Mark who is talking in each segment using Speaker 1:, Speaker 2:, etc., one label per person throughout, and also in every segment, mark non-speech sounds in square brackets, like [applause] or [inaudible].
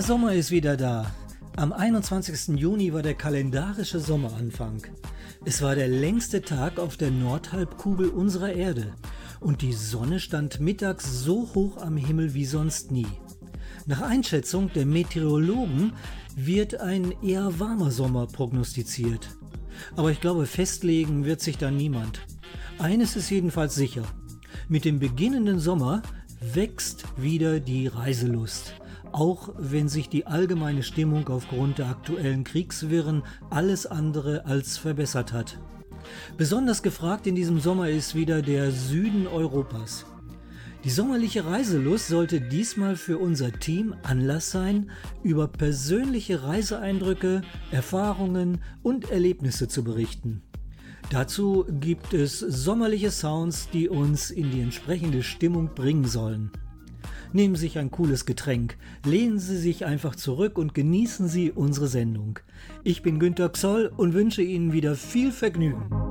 Speaker 1: Der Sommer ist wieder da. Am 21. Juni war der kalendarische Sommeranfang. Es war der längste Tag auf der Nordhalbkugel unserer Erde und die Sonne stand mittags so hoch am Himmel wie sonst nie. Nach Einschätzung der Meteorologen wird ein eher warmer Sommer prognostiziert. Aber ich glaube, festlegen wird sich da niemand. Eines ist jedenfalls sicher. Mit dem beginnenden Sommer wächst wieder die Reiselust auch wenn sich die allgemeine Stimmung aufgrund der aktuellen Kriegswirren alles andere als verbessert hat. Besonders gefragt in diesem Sommer ist wieder der Süden Europas. Die sommerliche Reiselust sollte diesmal für unser Team Anlass sein, über persönliche Reiseeindrücke, Erfahrungen und Erlebnisse zu berichten. Dazu gibt es sommerliche Sounds, die uns in die entsprechende Stimmung bringen sollen. Nehmen Sie sich ein cooles Getränk, lehnen Sie sich einfach zurück und genießen Sie unsere Sendung. Ich bin Günter Xoll und wünsche Ihnen wieder viel Vergnügen.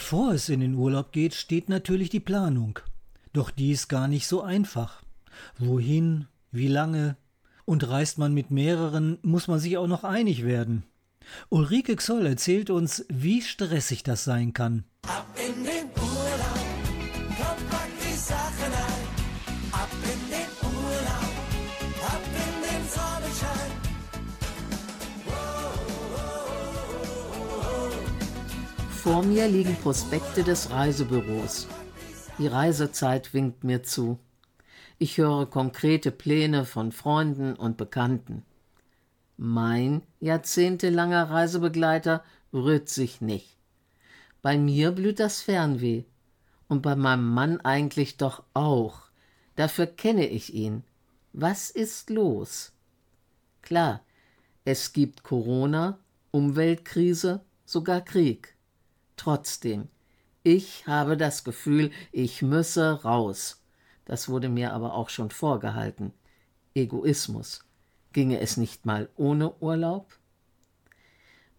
Speaker 1: Bevor es in den Urlaub geht, steht natürlich die Planung. Doch die ist gar nicht so einfach. Wohin, wie lange? Und reist man mit mehreren, muss man sich auch noch einig werden. Ulrike Xoll erzählt uns, wie stressig das sein kann.
Speaker 2: Vor mir liegen Prospekte des Reisebüros. Die Reisezeit winkt mir zu. Ich höre konkrete Pläne von Freunden und Bekannten. Mein jahrzehntelanger Reisebegleiter rührt sich nicht. Bei mir blüht das Fernweh. Und bei meinem Mann eigentlich doch auch. Dafür kenne ich ihn. Was ist los? Klar, es gibt Corona, Umweltkrise, sogar Krieg. Trotzdem, ich habe das Gefühl, ich müsse raus. Das wurde mir aber auch schon vorgehalten. Egoismus. Ginge es nicht mal ohne Urlaub?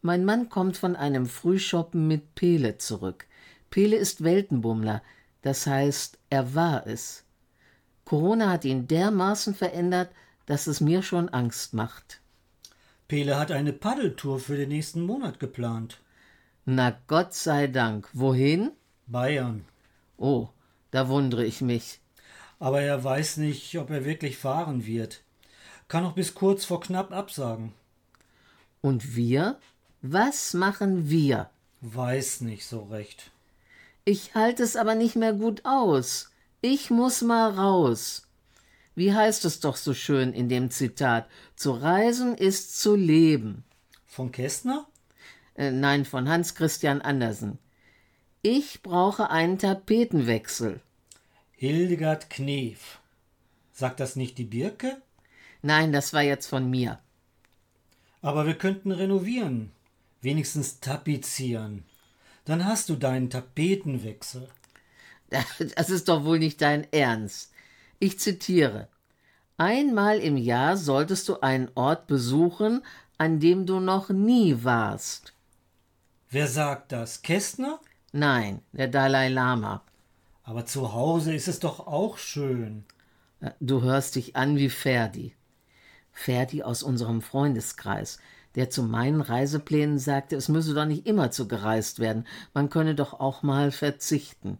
Speaker 2: Mein Mann kommt von einem Frühshoppen mit Pele zurück. Pele ist Weltenbummler, das heißt, er war es. Corona hat ihn dermaßen verändert, dass es mir schon Angst macht.
Speaker 1: Pele hat eine Paddeltour für den nächsten Monat geplant.
Speaker 2: Na Gott sei Dank. Wohin?
Speaker 1: Bayern.
Speaker 2: Oh, da wundere ich mich.
Speaker 1: Aber er weiß nicht, ob er wirklich fahren wird. Kann auch bis kurz vor knapp absagen.
Speaker 2: Und wir? Was machen wir?
Speaker 1: Weiß nicht so recht.
Speaker 2: Ich halte es aber nicht mehr gut aus. Ich muss mal raus. Wie heißt es doch so schön in dem Zitat? Zu reisen ist zu leben.
Speaker 1: Von Kästner?
Speaker 2: Äh, nein, von Hans Christian Andersen. Ich brauche einen Tapetenwechsel.
Speaker 1: Hildegard Knef. Sagt das nicht die Birke?
Speaker 2: Nein, das war jetzt von mir.
Speaker 1: Aber wir könnten renovieren. Wenigstens tapezieren. Dann hast du deinen Tapetenwechsel. [laughs]
Speaker 2: Das ist doch wohl nicht dein Ernst. Ich zitiere. Einmal im Jahr solltest du einen Ort besuchen, an dem du noch nie warst.
Speaker 1: Wer sagt das? Kästner?
Speaker 2: Nein, der Dalai Lama.
Speaker 1: Aber zu Hause ist es doch auch schön.
Speaker 2: Du hörst dich an wie Ferdi. Ferdi aus unserem Freundeskreis, der zu meinen Reiseplänen sagte, es müsse doch nicht immer zu gereist werden, man könne doch auch mal verzichten.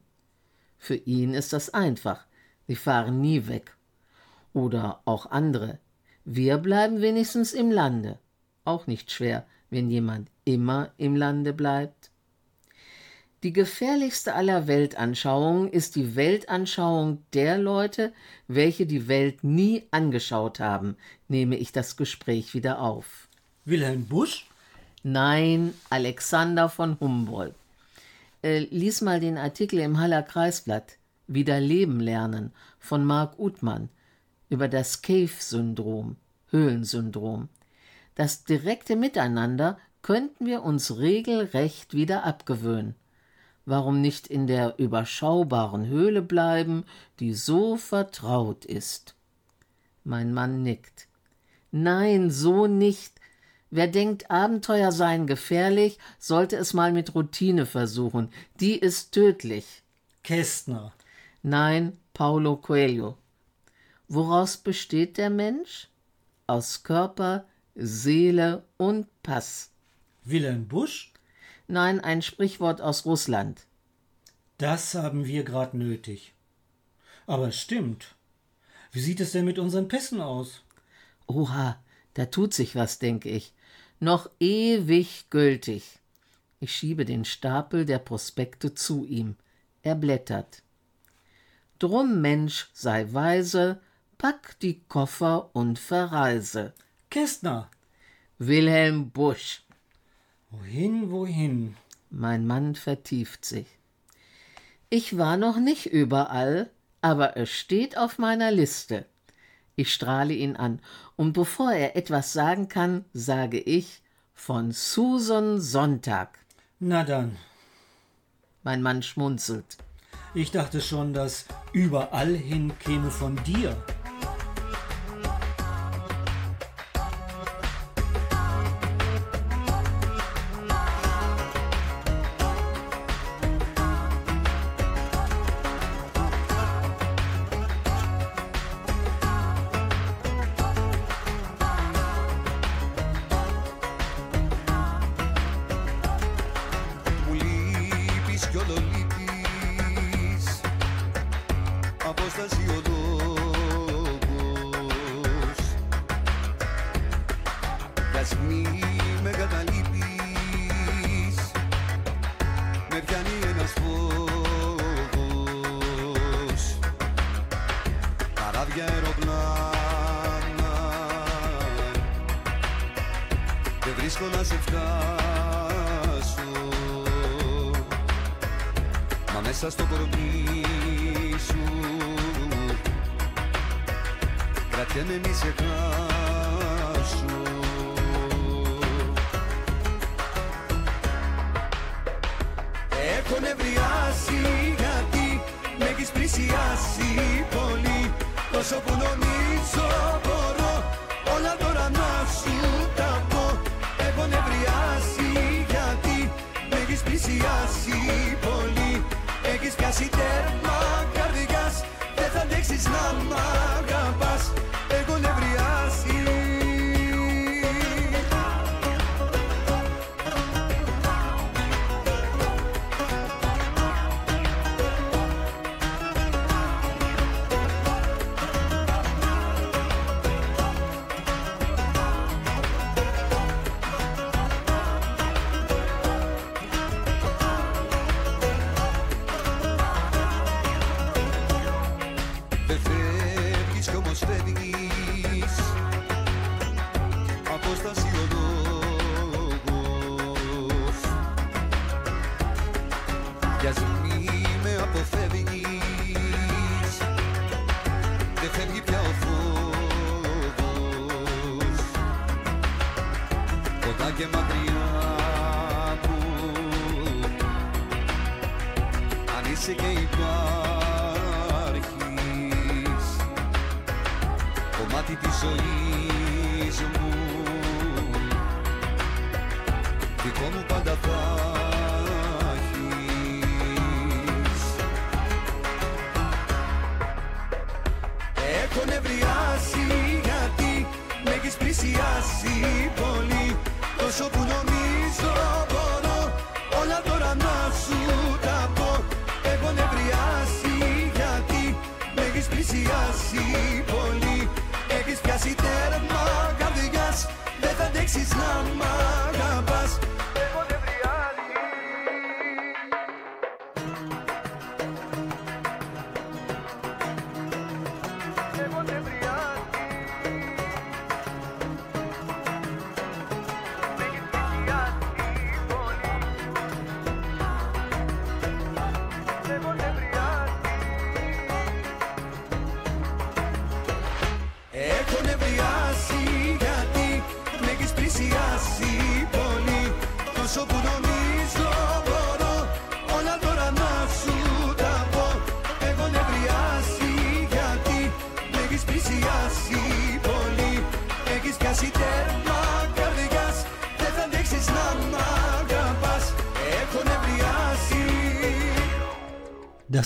Speaker 2: Für ihn ist das einfach. Sie fahren nie weg. Oder auch andere. Wir bleiben wenigstens im Lande. Auch nicht schwer, wenn jemand immer im Lande bleibt. Die gefährlichste aller Weltanschauungen ist die Weltanschauung der Leute, welche die Welt nie angeschaut haben, nehme ich das Gespräch wieder auf.
Speaker 1: Wilhelm Busch?
Speaker 2: Nein, Alexander von Humboldt. Äh, lies mal den Artikel im Haller Kreisblatt Wieder Leben lernen von Marc Uthmann über das Cave-Syndrom, Höhlensyndrom. Das direkte Miteinander könnten wir uns regelrecht wieder abgewöhnen. Warum nicht in der überschaubaren Höhle bleiben, die so vertraut ist? Mein Mann nickt. Nein, so nicht. Wer denkt, Abenteuer seien gefährlich, sollte es mal mit Routine versuchen. Die ist tödlich.
Speaker 1: Kästner.
Speaker 2: Nein, Paulo Coelho. Woraus besteht der Mensch? Aus Körper, Seele und Pass.
Speaker 1: Wilhelm Busch?
Speaker 2: Nein, ein Sprichwort aus Russland.
Speaker 1: Das haben wir grad nötig. Aber es stimmt. Wie sieht es denn mit unseren Pässen aus?
Speaker 2: Oha, da tut sich was, denke ich. Noch ewig gültig. Ich schiebe den Stapel der Prospekte zu ihm. Er blättert. Drum, Mensch, sei weise, pack die Koffer und verreise.
Speaker 1: Kästner.
Speaker 2: Wilhelm Busch.
Speaker 1: Wohin, wohin?
Speaker 2: Mein Mann vertieft sich. Ich war noch nicht überall, aber es steht auf meiner Liste. Ich strahle ihn an, und bevor er etwas sagen kann, sage ich von Susan Sonntag.
Speaker 1: Na dann.
Speaker 2: Mein Mann schmunzelt.
Speaker 1: Ich dachte schon, dass überall hin käme von dir.
Speaker 3: Να σε φτάσω. Μα μέσα στο κορμί σου Κρατιέμαι μη σε χάσω. Έχω νευριάσει γιατί με έχεις πλησιάσει πολύ. Τόσο που νομίζω μπορώ όλα τώρα να σου se
Speaker 4: assim.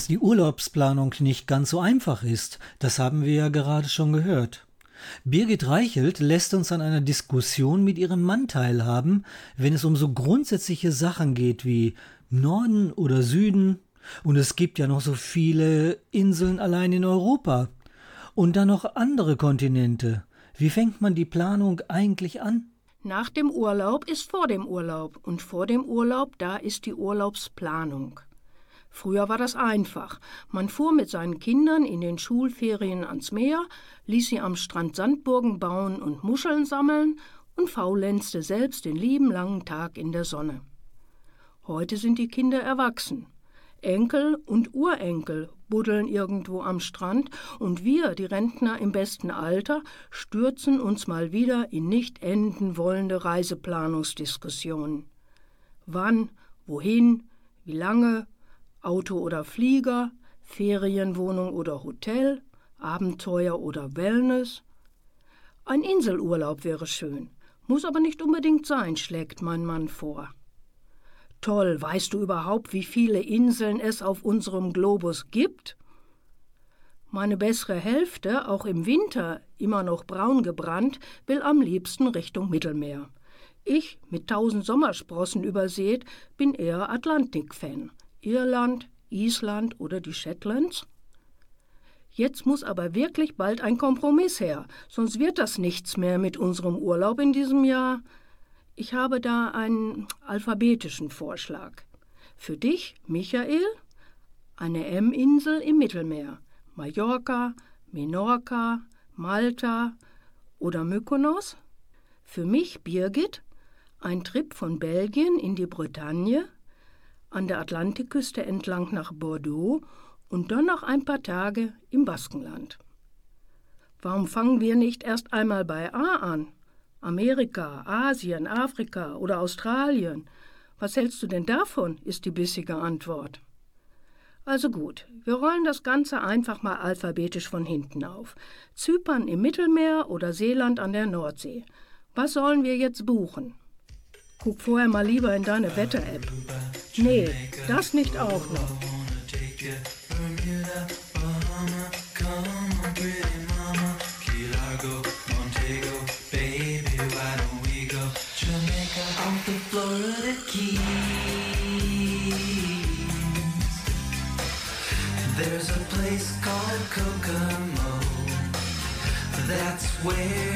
Speaker 4: Die Urlaubsplanung nicht ganz so einfach ist, das haben wir ja gerade schon gehört. Birgit Reichelt lässt uns an einer Diskussion mit ihrem Mann teilhaben, wenn es um so grundsätzliche Sachen geht wie Norden oder Süden. Und es gibt ja noch so viele Inseln allein in Europa. Und dann noch andere Kontinente. Wie fängt man die Planung eigentlich an?
Speaker 5: Nach dem Urlaub ist vor dem Urlaub und vor dem Urlaub, da ist die Urlaubsplanung. Früher war das einfach. Man fuhr mit seinen Kindern in den Schulferien ans Meer, ließ sie am Strand Sandburgen bauen und Muscheln sammeln und faulenzte selbst den lieben langen Tag in der Sonne. Heute sind die Kinder erwachsen. Enkel und Urenkel buddeln irgendwo am Strand und wir, die Rentner im besten Alter, stürzen uns mal wieder in nicht enden wollende Reiseplanungsdiskussionen. Wann, wohin, wie lange, Auto oder Flieger, Ferienwohnung oder Hotel, Abenteuer oder Wellness. Ein Inselurlaub wäre schön, muss aber nicht unbedingt sein, schlägt mein Mann vor. Toll, weißt du überhaupt, wie viele Inseln es auf unserem Globus gibt? Meine bessere Hälfte, auch im Winter immer noch braun gebrannt, will am liebsten Richtung Mittelmeer. Ich, mit tausend Sommersprossen übersät, bin eher Atlantik-Fan. Irland, Island oder die Shetlands? Jetzt muss aber wirklich bald ein Kompromiss her, sonst wird das nichts mehr mit unserem Urlaub in diesem Jahr. Ich habe da einen alphabetischen Vorschlag. Für dich, Michael, eine M-Insel im Mittelmeer. Mallorca, Menorca, Malta oder Mykonos. Für mich, Birgit, ein Trip von Belgien in die Bretagne, an der Atlantikküste entlang nach Bordeaux und dann noch ein paar Tage im Baskenland. Warum fangen wir nicht erst einmal bei A an? Amerika, Asien, Afrika oder Australien. Was hältst du denn davon? ist die bissige Antwort. Also gut, wir rollen das Ganze einfach mal alphabetisch von hinten auf. Zypern im Mittelmeer oder Seeland an der Nordsee. Was sollen wir jetzt buchen? Guck vorher mal lieber in deine Wetter-App. Nee, das nicht auch noch.
Speaker 6: There's a place called Kokomo. That's where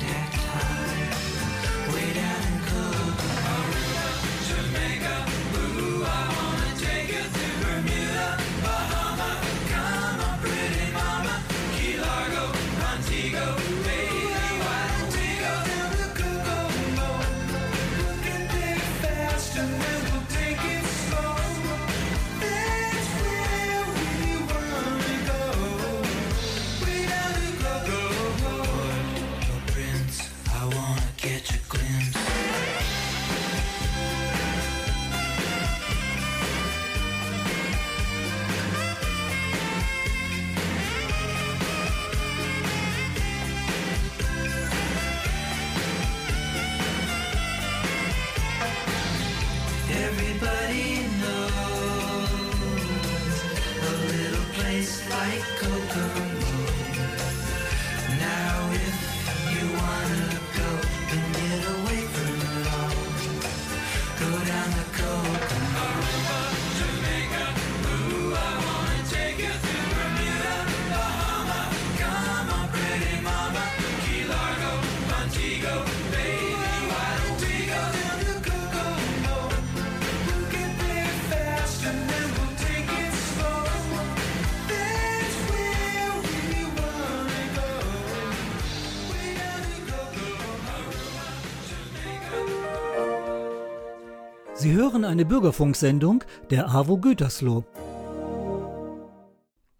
Speaker 1: eine Bürgerfunksendung der AWO Gütersloh.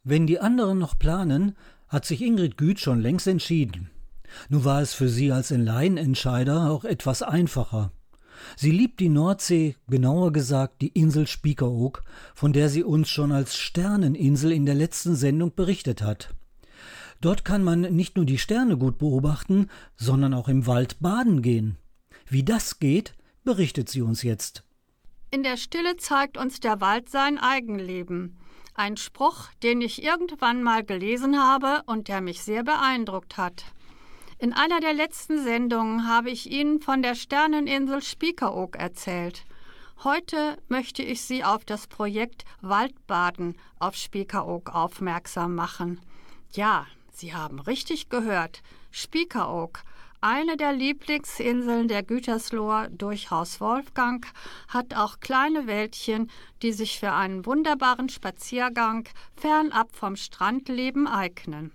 Speaker 1: Wenn die anderen noch planen, hat sich Ingrid Güth schon längst entschieden. Nun war es für sie als Laienentscheider auch etwas einfacher. Sie liebt die Nordsee, genauer gesagt die Insel Spiekeroog, von der sie uns schon als Sterneninsel in der letzten Sendung berichtet hat. Dort kann man nicht nur die Sterne gut beobachten, sondern auch im Wald baden gehen. Wie das geht, berichtet sie uns jetzt.
Speaker 7: In der Stille zeigt uns der Wald sein Eigenleben. Ein Spruch, den ich irgendwann mal gelesen habe und der mich sehr beeindruckt hat. In einer der letzten Sendungen habe ich Ihnen von der Sterneninsel Spiekeroog erzählt. Heute möchte ich Sie auf das Projekt Waldbaden auf Spiekeroog aufmerksam machen. Ja, Sie haben richtig gehört. Spiekeroog, eine der Lieblingsinseln der Gütersloher durch Haus Wolfgang, hat auch kleine Wäldchen, die sich für einen wunderbaren Spaziergang fernab vom Strandleben eignen.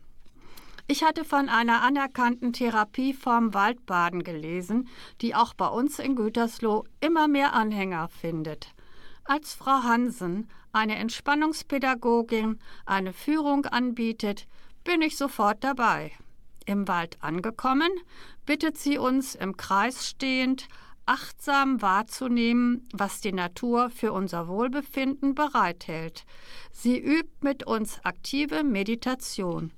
Speaker 7: Ich hatte von einer anerkannten Therapieform Waldbaden gelesen, die auch bei uns in Gütersloh immer mehr Anhänger findet. Als Frau Hansen, eine Entspannungspädagogin, eine Führung anbietet, bin ich sofort dabei. Im Wald angekommen, bittet sie uns im Kreis stehend, achtsam wahrzunehmen, was die Natur für unser Wohlbefinden bereithält. Sie übt mit uns aktive Meditation.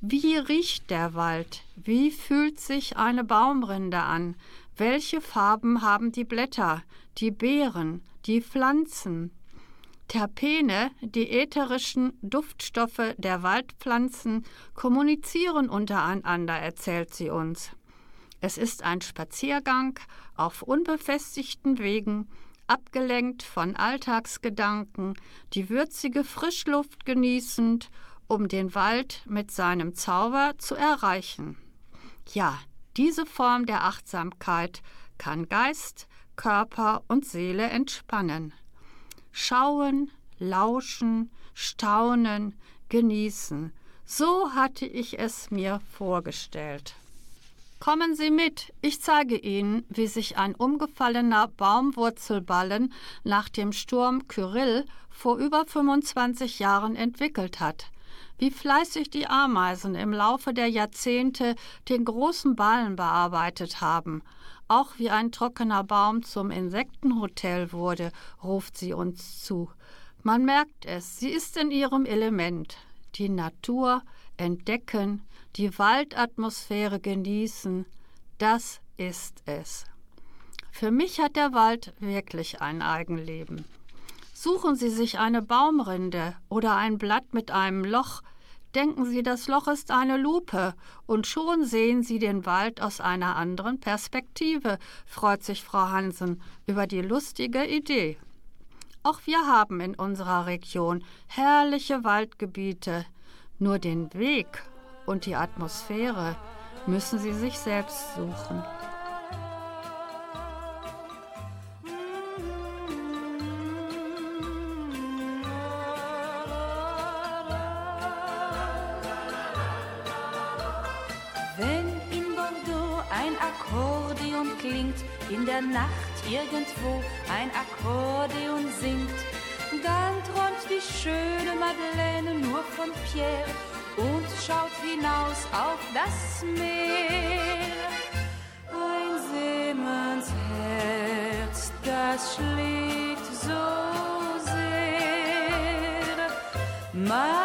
Speaker 7: Wie riecht der Wald? Wie fühlt sich eine Baumrinde an? Welche Farben haben die Blätter, die Beeren, die Pflanzen? Terpene, die ätherischen Duftstoffe der Waldpflanzen, kommunizieren untereinander, erzählt sie uns. Es ist ein Spaziergang auf unbefestigten Wegen, abgelenkt von Alltagsgedanken, die würzige Frischluft genießend um den Wald mit seinem Zauber zu erreichen. Ja, diese Form der Achtsamkeit kann Geist, Körper und Seele entspannen. Schauen, lauschen, staunen, genießen. So hatte ich es mir vorgestellt. Kommen Sie mit, ich zeige Ihnen, wie sich ein umgefallener Baumwurzelballen nach dem Sturm Kyrill vor über 25 Jahren entwickelt hat wie fleißig die Ameisen im Laufe der Jahrzehnte den großen Ballen bearbeitet haben. Auch wie ein trockener Baum zum Insektenhotel wurde, ruft sie uns zu. Man merkt es, sie ist in ihrem Element. Die Natur entdecken, die Waldatmosphäre genießen, das ist es. Für mich hat der Wald wirklich ein Eigenleben. Suchen Sie sich eine Baumrinde oder ein Blatt mit einem Loch, denken Sie, das Loch ist eine Lupe, und schon sehen Sie den Wald aus einer anderen Perspektive, freut sich Frau Hansen über die lustige Idee. Auch wir haben in unserer Region herrliche Waldgebiete, nur den Weg und die Atmosphäre müssen Sie sich selbst suchen.
Speaker 8: klingt, in der Nacht irgendwo ein Akkordeon singt, dann träumt die schöne Madeleine nur von Pierre und schaut hinaus auf das Meer. Ein Seemanns Herz, das schlägt so sehr, mal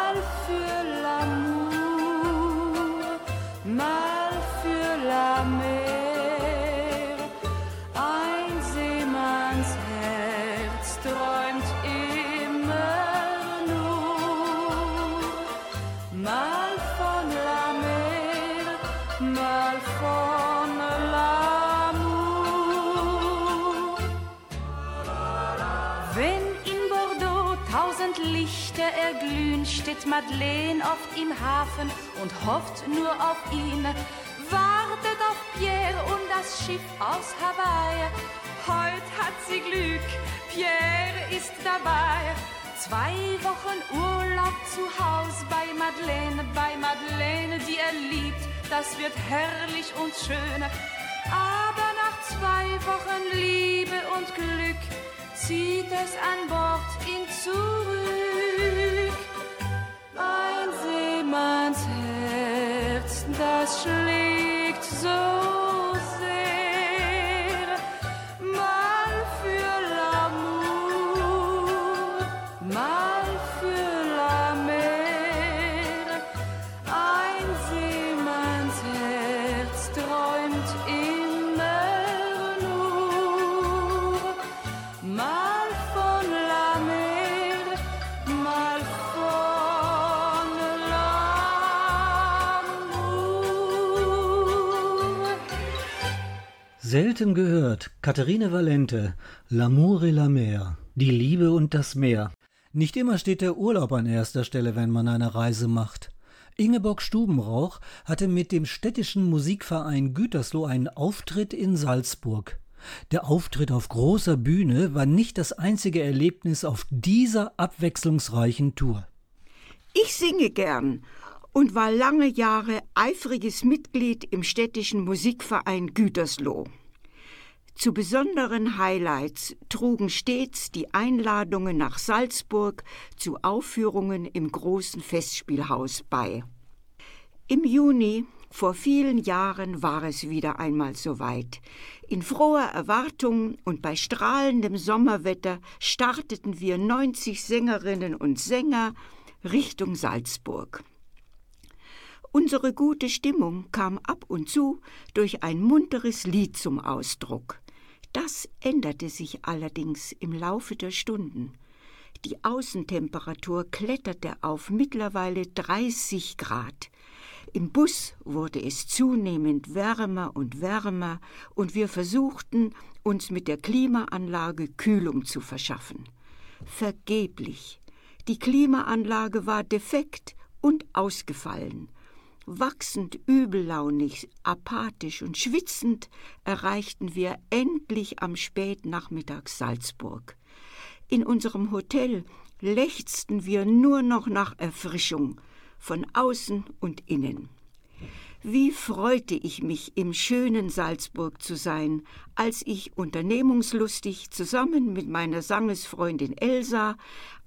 Speaker 8: Madeleine oft im Hafen und hofft nur auf ihn. Wartet auf Pierre und das Schiff aus Hawaii. Heut hat sie Glück, Pierre ist dabei. Zwei Wochen Urlaub zu Haus bei Madeleine, bei Madeleine, die er liebt. Das wird herrlich und schön. Aber nach zwei Wochen Liebe und Glück zieht es an Bord ihn zurück. Ein Seemanns Herz, das schlägt so
Speaker 1: Selten gehört, Katharine Valente, L'amour et la mer, die Liebe und das Meer. Nicht immer steht der Urlaub an erster Stelle, wenn man eine Reise macht. Ingeborg Stubenrauch hatte mit dem städtischen Musikverein Gütersloh einen Auftritt in Salzburg. Der Auftritt auf großer Bühne war nicht das einzige Erlebnis auf dieser abwechslungsreichen Tour.
Speaker 9: Ich singe gern und war lange Jahre eifriges Mitglied im städtischen Musikverein Gütersloh. Zu besonderen Highlights trugen stets die Einladungen nach Salzburg zu Aufführungen im großen Festspielhaus bei. Im Juni vor vielen Jahren war es wieder einmal soweit. In froher Erwartung und bei strahlendem Sommerwetter starteten wir 90 Sängerinnen und Sänger Richtung Salzburg. Unsere gute Stimmung kam ab und zu durch ein munteres Lied zum Ausdruck. Das änderte sich allerdings im Laufe der Stunden. Die Außentemperatur kletterte auf mittlerweile 30 Grad. Im Bus wurde es zunehmend wärmer und wärmer, und wir versuchten, uns mit der Klimaanlage Kühlung zu verschaffen. Vergeblich. Die Klimaanlage war defekt und ausgefallen. Wachsend übellaunig, apathisch und schwitzend erreichten wir endlich am Spätnachmittag Salzburg. In unserem Hotel lechzten wir nur noch nach Erfrischung, von außen und innen. Wie freute ich mich, im schönen Salzburg zu sein, als ich unternehmungslustig zusammen mit meiner Sangesfreundin Elsa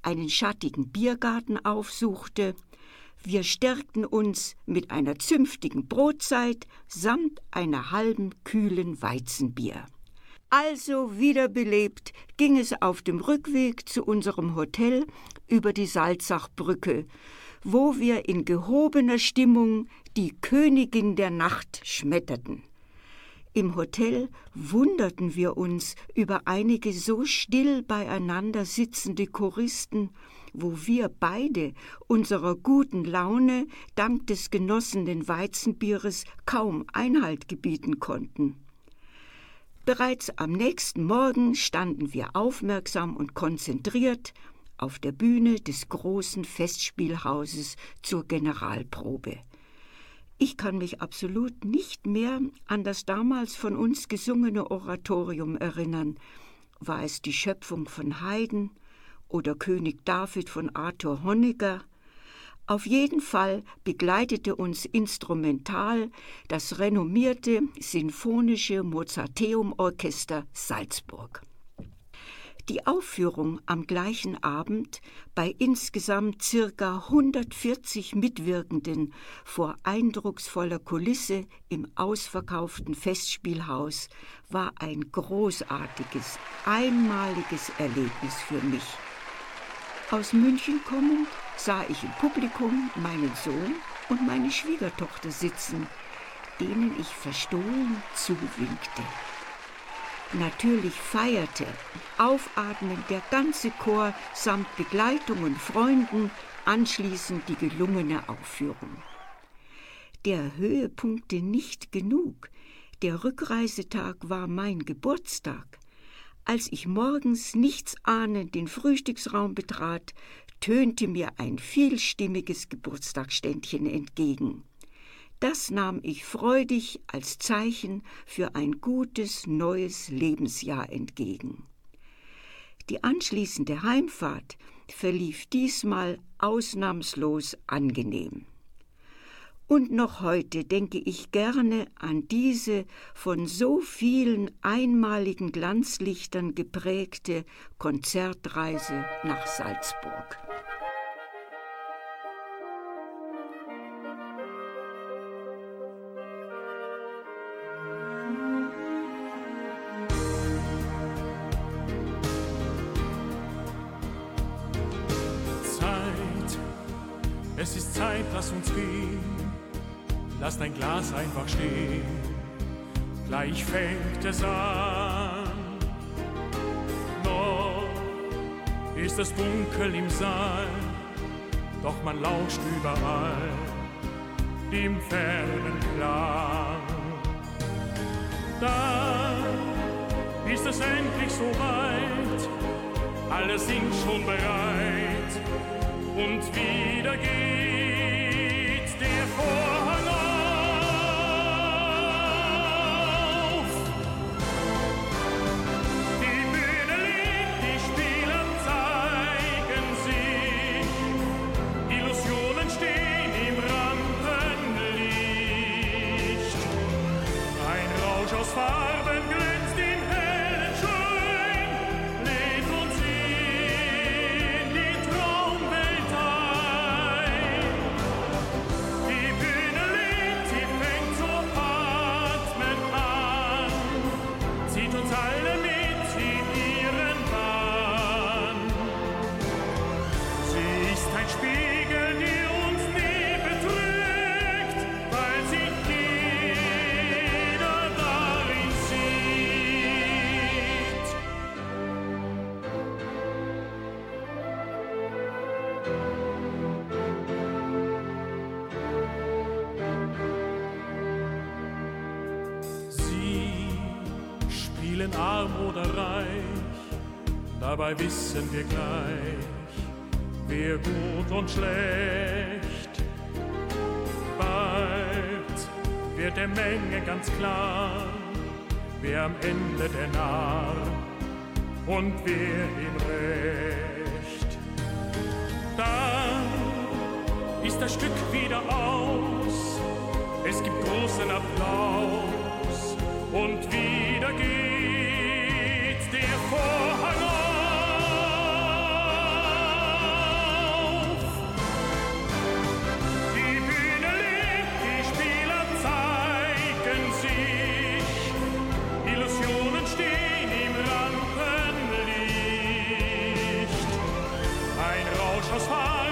Speaker 9: einen schattigen Biergarten aufsuchte. Wir stärkten uns mit einer zünftigen Brotzeit samt einer halben kühlen Weizenbier. Also wiederbelebt ging es auf dem Rückweg zu unserem Hotel über die Salzachbrücke, wo wir in gehobener Stimmung die Königin der Nacht schmetterten. Im Hotel wunderten wir uns über einige so still beieinander sitzende Choristen, wo wir beide unserer guten Laune dank des genossenen Weizenbieres kaum Einhalt gebieten konnten. Bereits am nächsten Morgen standen wir aufmerksam und konzentriert auf der Bühne des großen Festspielhauses zur Generalprobe. Ich kann mich absolut nicht mehr an das damals von uns gesungene Oratorium erinnern. War es die Schöpfung von Haydn oder König David von Arthur Honegger? Auf jeden Fall begleitete uns instrumental das renommierte Sinfonische Mozarteum-Orchester Salzburg. Die Aufführung am gleichen Abend bei insgesamt circa 140 Mitwirkenden vor eindrucksvoller Kulisse im ausverkauften Festspielhaus war ein großartiges, einmaliges Erlebnis für mich. Aus München kommend sah ich im Publikum meinen Sohn und meine Schwiegertochter sitzen, denen ich verstohlen zuwinkte. Natürlich feierte, aufatmend der ganze Chor samt Begleitung und Freunden anschließend die gelungene Aufführung. Der Höhepunkte nicht genug. Der Rückreisetag war mein Geburtstag. Als ich morgens nichts ahnend den Frühstücksraum betrat, tönte mir ein vielstimmiges Geburtstagsständchen entgegen. Das nahm ich freudig als Zeichen für ein gutes neues Lebensjahr entgegen. Die anschließende Heimfahrt verlief diesmal ausnahmslos angenehm. Und noch heute denke ich gerne an diese von so vielen einmaligen Glanzlichtern geprägte Konzertreise nach Salzburg.
Speaker 10: Dein Glas einfach stehen. Gleich fängt es an. Noch ist es dunkel im Saal, doch man lauscht überall dem fernen Klang. Dann ist es endlich soweit, alle sind schon bereit und wieder geht der Vorhang dabei wissen wir gleich, wer gut und schlecht. Bald wird der Menge ganz klar, wer am Ende der Narr und wer im Recht. Dann ist das Stück wieder aus, es gibt großen Applaus und wieder geht der Vorhang Ein Rausch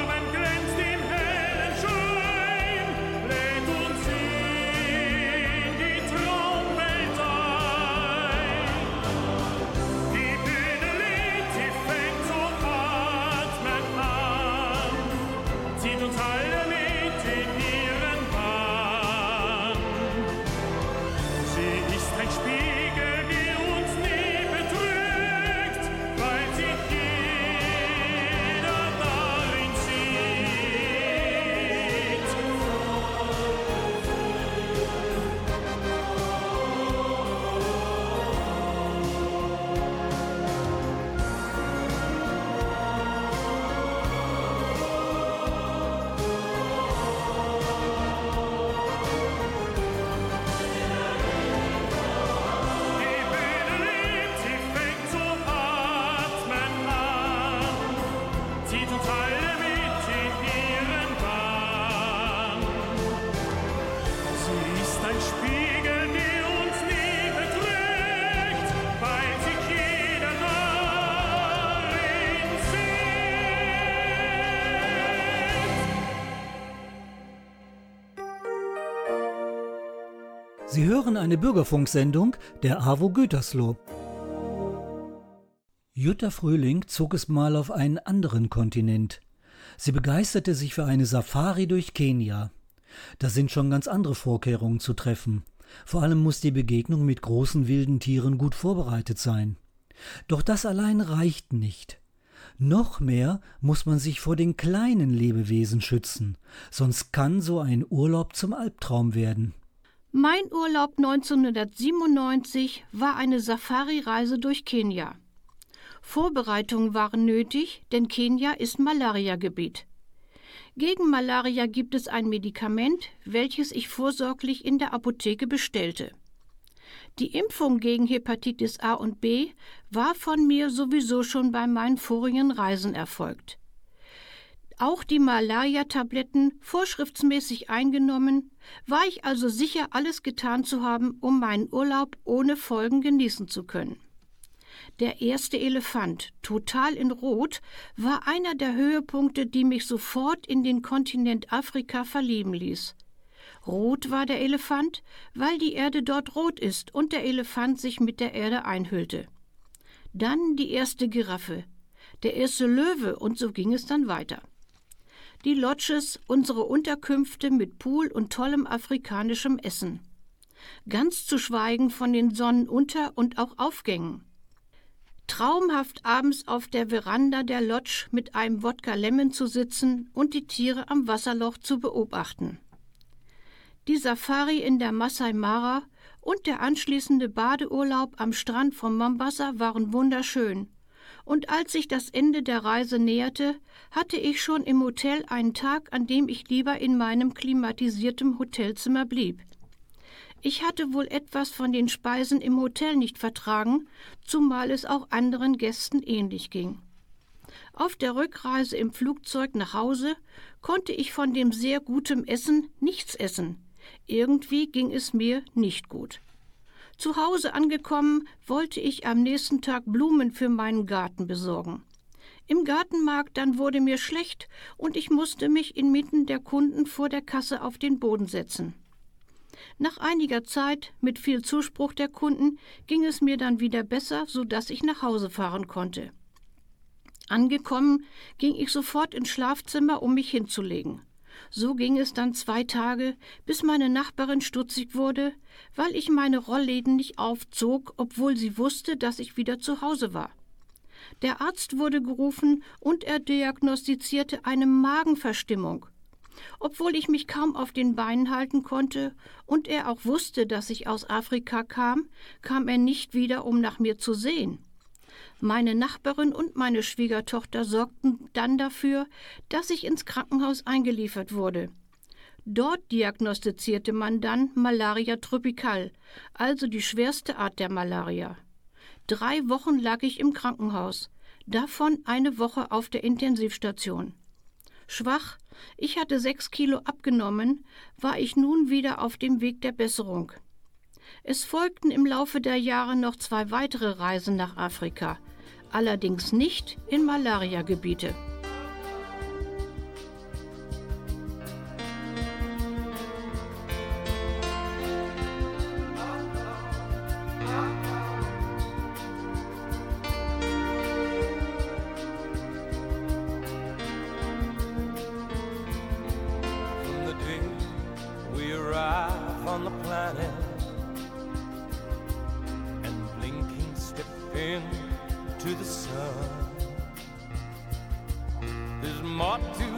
Speaker 1: hören eine Bürgerfunksendung der AWO Gütersloh. Jutta Frühling zog es mal auf einen anderen Kontinent. Sie begeisterte sich für eine Safari durch Kenia. Da sind schon ganz andere Vorkehrungen zu treffen. Vor allem muss die Begegnung mit großen wilden Tieren gut vorbereitet sein. Doch das allein reicht nicht. Noch mehr muss man sich vor den kleinen Lebewesen schützen, sonst kann so ein Urlaub zum Albtraum werden.
Speaker 11: Mein Urlaub 1997 war eine Safari-Reise durch Kenia. Vorbereitungen waren nötig, denn Kenia ist Malariagebiet. Gegen Malaria gibt es ein Medikament, welches ich vorsorglich in der Apotheke bestellte. Die Impfung gegen Hepatitis A und B war von mir sowieso schon bei meinen vorigen Reisen erfolgt. Auch die Malaria-Tabletten vorschriftsmäßig eingenommen, war ich also sicher, alles getan zu haben, um meinen Urlaub ohne Folgen genießen zu können. Der erste Elefant, total in Rot, war einer der Höhepunkte, die mich sofort in den Kontinent Afrika verlieben ließ. Rot war der Elefant, weil die Erde dort rot ist und der Elefant sich mit der Erde einhüllte. Dann die erste Giraffe, der erste Löwe und so ging es dann weiter. Die Lodges, unsere Unterkünfte mit Pool und tollem afrikanischem Essen. ganz zu schweigen von den Sonnenunter- und auch Aufgängen. Traumhaft abends auf der Veranda der Lodge mit einem Wodka Lemon zu sitzen und die Tiere am Wasserloch zu beobachten. Die Safari in der Masai Mara und der anschließende Badeurlaub am Strand von Mombasa waren wunderschön. Und als sich das Ende der Reise näherte, hatte ich schon im Hotel einen Tag, an dem ich lieber in meinem klimatisierten Hotelzimmer blieb. Ich hatte wohl etwas von den Speisen im Hotel nicht vertragen, zumal es auch anderen Gästen ähnlich ging. Auf der Rückreise im Flugzeug nach Hause konnte ich von dem sehr guten Essen nichts essen. Irgendwie ging es mir nicht gut. Zu Hause angekommen, wollte ich am nächsten Tag Blumen für meinen Garten besorgen. Im Gartenmarkt dann wurde mir schlecht und ich musste mich inmitten der Kunden vor der Kasse auf den Boden setzen. Nach einiger Zeit, mit viel Zuspruch der Kunden, ging es mir dann wieder besser, so dass ich nach Hause fahren konnte. Angekommen, ging ich sofort ins Schlafzimmer, um mich hinzulegen. So ging es dann zwei Tage, bis meine Nachbarin stutzig wurde, weil ich meine Rollläden nicht aufzog, obwohl sie wusste, dass ich wieder zu Hause war. Der Arzt wurde gerufen und er diagnostizierte eine Magenverstimmung. Obwohl ich mich kaum auf den Beinen halten konnte und er auch wusste, dass ich aus Afrika kam, kam er nicht wieder, um nach mir zu sehen. Meine Nachbarin und meine Schwiegertochter sorgten dann dafür, dass ich ins Krankenhaus eingeliefert wurde. Dort diagnostizierte man dann Malaria tropical, also die schwerste Art der Malaria. Drei Wochen lag ich im Krankenhaus, davon eine Woche auf der Intensivstation. Schwach, ich hatte sechs Kilo abgenommen, war ich nun wieder auf dem Weg der Besserung. Es folgten im Laufe der Jahre noch zwei weitere Reisen nach Afrika, allerdings nicht in Malariagebiete.
Speaker 12: On into the sun, there's more to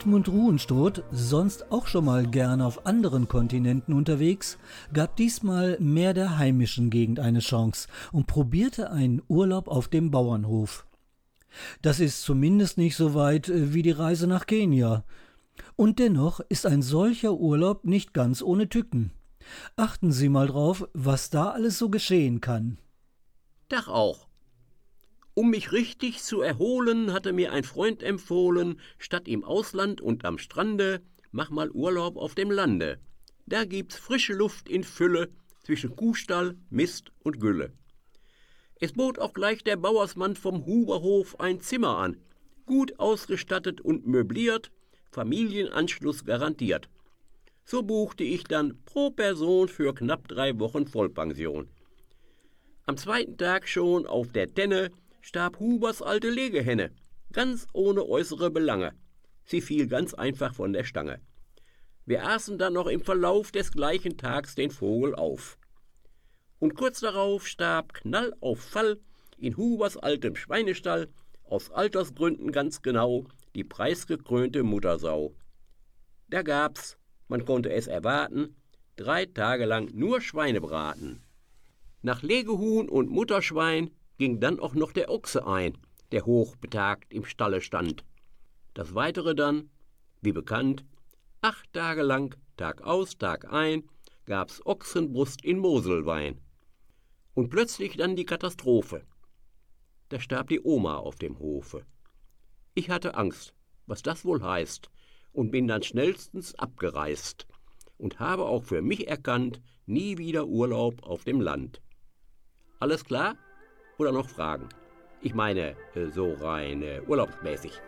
Speaker 1: Edmund Ruhenstoth, sonst auch schon mal gerne auf anderen Kontinenten unterwegs, gab diesmal mehr der heimischen Gegend eine Chance und probierte einen Urlaub auf dem Bauernhof. Das ist zumindest nicht so weit äh, wie die Reise nach Kenia. Und dennoch ist ein solcher Urlaub nicht ganz ohne Tücken. Achten Sie mal drauf, was da alles so geschehen kann.
Speaker 13: Dach auch. Um mich richtig zu erholen, hatte mir ein Freund empfohlen, statt im Ausland und am Strande, mach mal Urlaub auf dem Lande. Da gibt's frische Luft in Fülle zwischen Kuhstall, Mist und Gülle. Es bot auch gleich der Bauersmann vom Huberhof ein Zimmer an, gut ausgestattet und möbliert, Familienanschluss garantiert. So buchte ich dann pro Person für knapp drei Wochen Vollpension. Am zweiten Tag schon auf der Tenne starb Hubers alte Legehenne, ganz ohne äußere Belange. Sie fiel ganz einfach von der Stange. Wir aßen dann noch im Verlauf des gleichen Tags den Vogel auf. Und kurz darauf starb Knall auf Fall in Hubers altem Schweinestall, aus Altersgründen ganz genau, die preisgekrönte Muttersau. Da gab's, man konnte es erwarten, drei Tage lang nur Schweinebraten. Nach Legehuhn und Mutterschwein ging dann auch noch der Ochse ein, der hochbetagt im Stalle stand. Das Weitere dann, wie bekannt, acht Tage lang, Tag aus, Tag ein, gab's Ochsenbrust in Moselwein. Und plötzlich dann die Katastrophe. Da starb die Oma auf dem Hofe. Ich hatte Angst, was das wohl heißt, und bin dann schnellstens abgereist und habe auch für mich erkannt, nie wieder Urlaub auf dem Land. Alles klar? Oder noch Fragen? Ich meine, äh, so rein äh, urlaubsmäßig.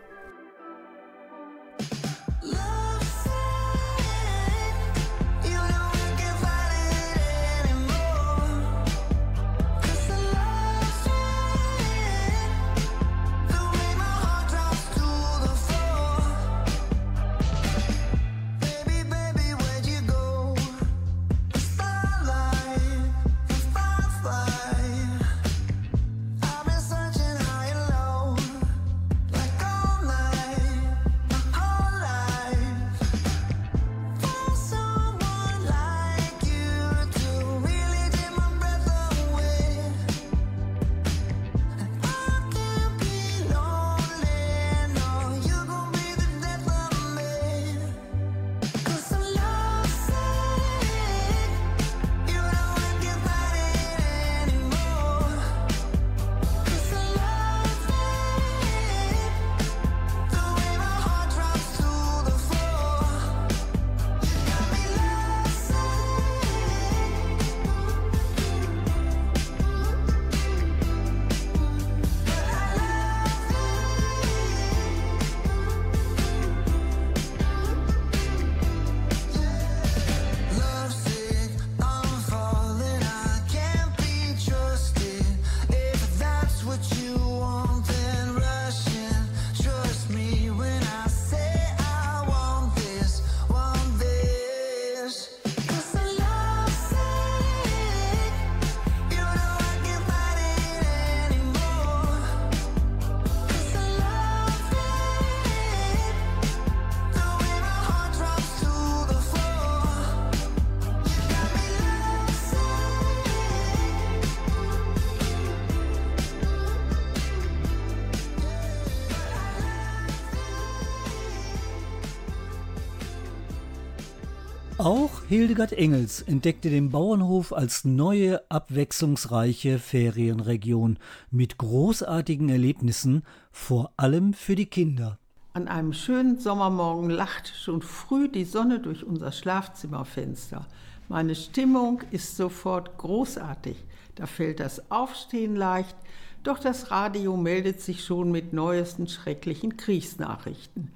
Speaker 1: Auch Hildegard Engels entdeckte den Bauernhof als neue, abwechslungsreiche Ferienregion mit großartigen Erlebnissen, vor allem für die Kinder.
Speaker 14: An einem schönen Sommermorgen lacht schon früh die Sonne durch unser Schlafzimmerfenster. Meine Stimmung ist sofort großartig. Da fällt das Aufstehen leicht, doch das Radio meldet sich schon mit neuesten schrecklichen Kriegsnachrichten.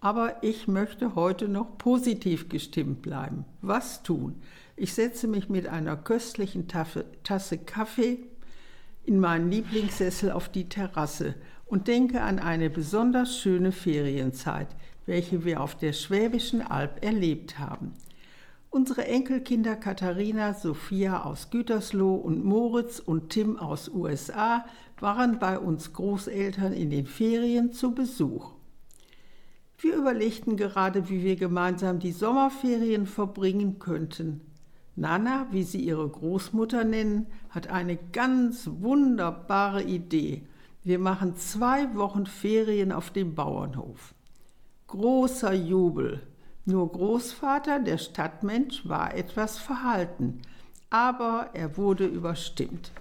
Speaker 14: Aber ich möchte heute noch positiv gestimmt bleiben. Was tun? Ich setze mich mit einer köstlichen Tasse Kaffee in meinen Lieblingssessel auf die Terrasse und denke an eine besonders schöne Ferienzeit, welche wir auf der Schwäbischen Alb erlebt haben. Unsere Enkelkinder Katharina, Sophia aus Gütersloh und Moritz und Tim aus USA waren bei uns Großeltern in den Ferien zu Besuch. Wir überlegten gerade, wie wir gemeinsam die Sommerferien verbringen könnten. Nana, wie sie ihre Großmutter nennen, hat eine ganz wunderbare Idee. Wir machen zwei Wochen Ferien auf dem Bauernhof. Großer Jubel. Nur Großvater, der Stadtmensch, war etwas verhalten, aber er wurde überstimmt.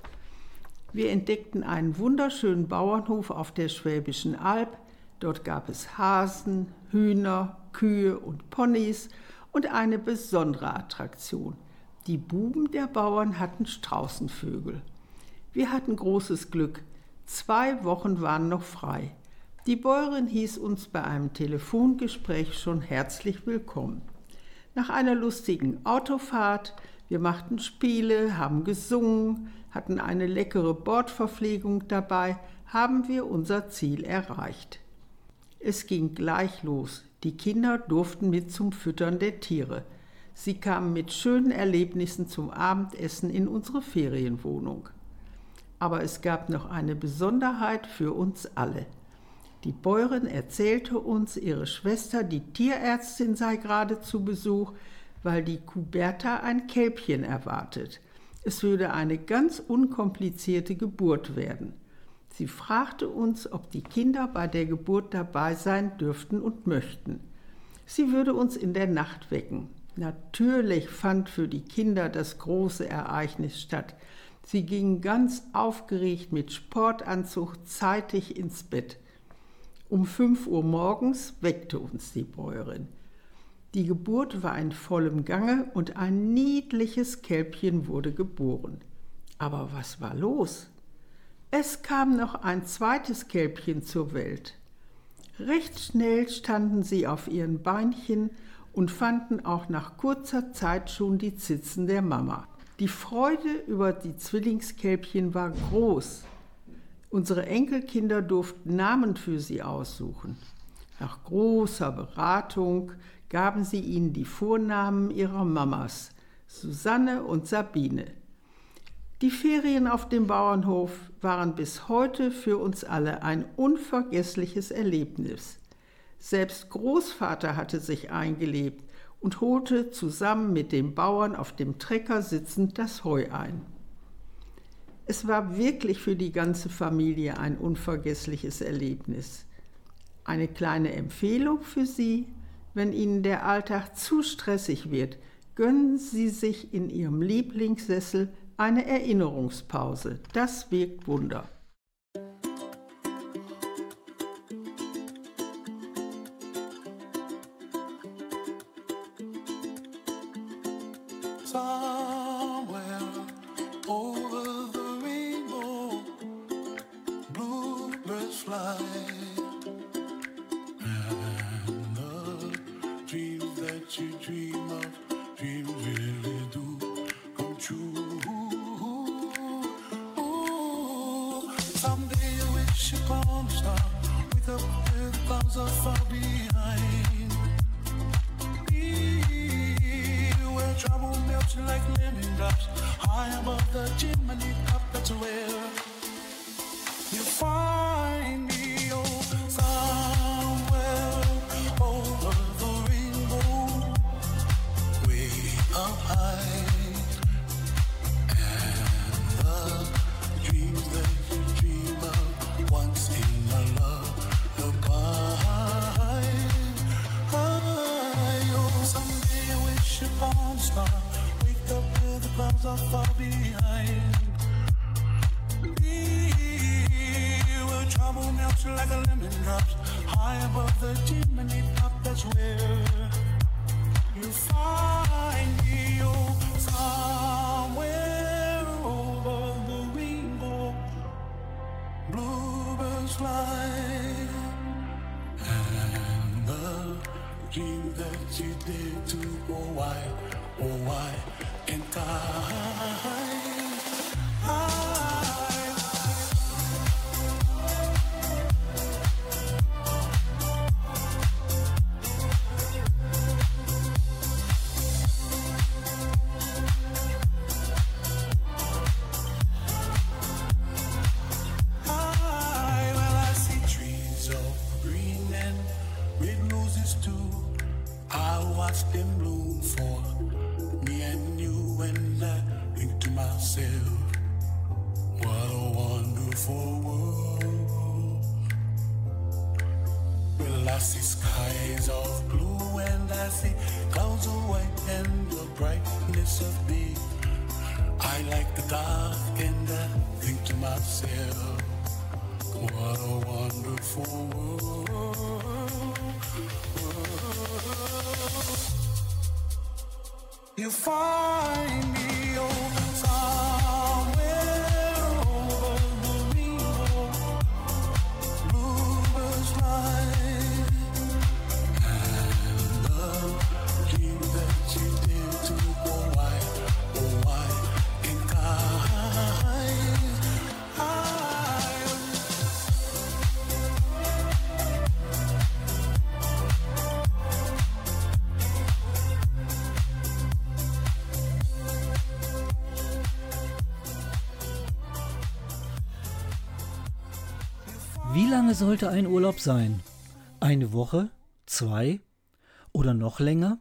Speaker 14: Wir entdeckten einen wunderschönen Bauernhof auf der Schwäbischen Alb, Dort gab es Hasen, Hühner, Kühe und Ponys und eine besondere Attraktion. Die Buben der Bauern hatten Straußenvögel. Wir hatten großes Glück. Zwei Wochen waren noch frei. Die Bäuerin hieß uns bei einem Telefongespräch schon herzlich willkommen. Nach einer lustigen Autofahrt Wir machten Spiele, haben gesungen, hatten eine leckere Bordverpflegung dabei, haben wir unser Ziel erreicht. Es ging gleich los. Die Kinder durften mit zum Füttern der Tiere. Sie kamen mit schönen Erlebnissen zum Abendessen in unsere Ferienwohnung. Aber es gab noch eine Besonderheit für uns alle. Die Bäuerin erzählte uns, ihre Schwester, die Tierärztin, sei gerade zu Besuch, weil die Kuh Bertha ein Kälbchen erwartet. Es würde eine ganz unkomplizierte Geburt werden. Sie fragte uns, ob die Kinder bei der Geburt dabei sein dürften und möchten. Sie würde uns in der Nacht wecken. Natürlich fand für die Kinder das große Ereignis statt. Sie gingen ganz aufgeregt mit Sportanzug zeitig ins Bett. Um fünf Uhr morgens weckte uns die Bäuerin. Die Geburt war in vollem Gange und ein niedliches Kälbchen wurde geboren. Aber was war los? Es kam noch ein zweites Kälbchen zur Welt. Recht schnell standen sie auf ihren Beinchen und fanden auch nach kurzer Zeit schon die Zitzen der Mama. Die Freude über die Zwillingskälbchen war groß. Unsere Enkelkinder durften Namen für sie aussuchen. Nach großer Beratung gaben sie ihnen die Vornamen ihrer Mamas, Susanne und Sabine. Die Ferien auf dem Bauernhof waren bis heute für uns alle ein unvergessliches Erlebnis. Selbst Großvater hatte sich eingelebt und holte zusammen mit dem Bauern auf dem Trecker sitzend das Heu ein. Es war wirklich für die ganze Familie ein unvergessliches Erlebnis. Eine kleine Empfehlung für Sie, wenn Ihnen der Alltag zu stressig wird, gönnen Sie sich in Ihrem Lieblingssessel eine Erinnerungspause. Das wirkt Wunder.
Speaker 1: Wie lange sollte ein Urlaub sein? Eine Woche? Zwei? Oder noch länger?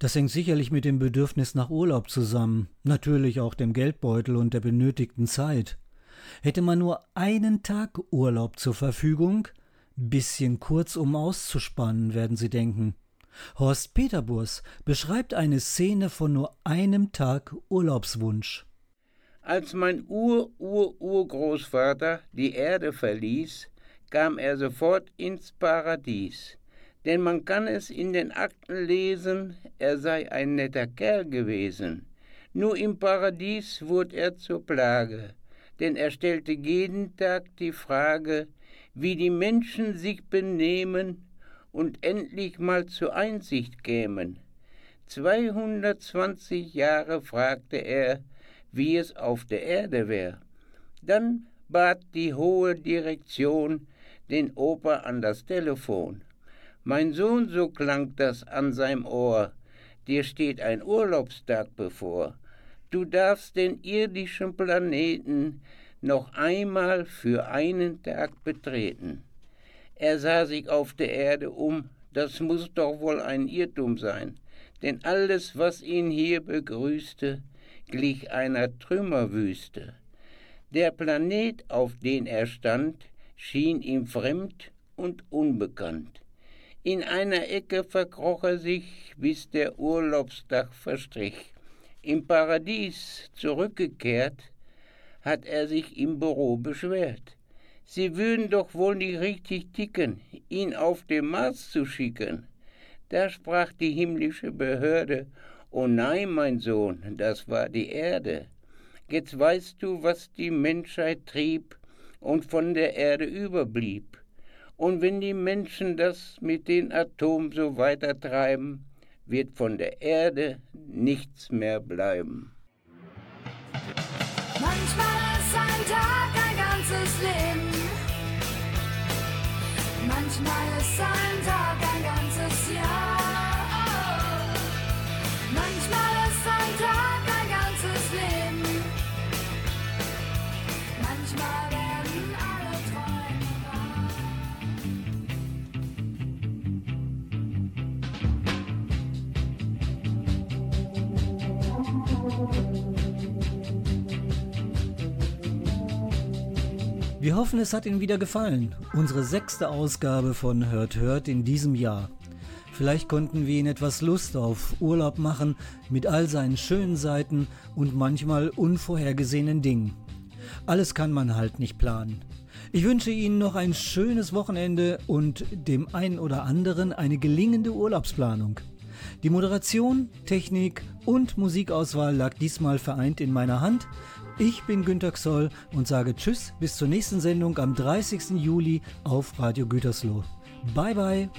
Speaker 1: Das hängt sicherlich mit dem Bedürfnis nach Urlaub zusammen, natürlich auch dem Geldbeutel und der benötigten Zeit. Hätte man nur einen Tag Urlaub zur Verfügung, bisschen kurz um auszuspannen, werden Sie denken. Horst Peterburs beschreibt eine Szene von nur einem Tag Urlaubswunsch.
Speaker 15: Als mein Ur-Ur-Urgroßvater die Erde verließ, kam er sofort ins Paradies. Denn man kann es in den Akten lesen, er sei ein netter Kerl gewesen. Nur im Paradies wurde er zur Plage, denn er stellte jeden Tag die Frage, wie die Menschen sich benehmen und endlich mal zur Einsicht kämen. 220 Jahre fragte er, wie es auf der Erde wär. Dann bat die hohe Direktion den Opa an das Telefon. Mein Sohn, so klang das an seinem Ohr, dir steht ein Urlaubstag bevor. Du darfst den irdischen Planeten noch einmal für einen Tag betreten. Er sah sich auf der Erde um, das muss doch wohl ein Irrtum sein, denn alles, was ihn hier begrüßte, glich einer Trümmerwüste. Der Planet, auf den er stand, schien ihm fremd und unbekannt. In einer Ecke verkroch er sich, bis der Urlaubstag verstrich. Im Paradies zurückgekehrt, hat er sich im Büro beschwert. Sie würden doch wohl nicht richtig ticken, ihn auf den Mars zu schicken. Da sprach die himmlische Behörde, Oh nein, mein Sohn, das war die Erde. Jetzt weißt du, was die Menschheit trieb und von der Erde überblieb. Und wenn die Menschen das mit den Atomen so weitertreiben, wird von der Erde nichts mehr bleiben.
Speaker 16: Manchmal ist ein Tag ein ganzes Leben. Manchmal ist ein Tag ein
Speaker 1: Wir hoffen, es hat Ihnen wieder gefallen. Unsere sechste Ausgabe von Hört Hört in diesem Jahr. Vielleicht konnten wir Ihnen etwas Lust auf Urlaub machen mit all seinen schönen Seiten und manchmal unvorhergesehenen Dingen. Alles kann man halt nicht planen. Ich wünsche Ihnen noch ein schönes Wochenende und dem einen oder anderen eine gelingende Urlaubsplanung. Die Moderation, Technik und Musikauswahl lag diesmal vereint in meiner Hand. Ich bin Günter Xoll und sage Tschüss bis zur nächsten Sendung am 30. Juli auf Radio Gütersloh. Bye bye.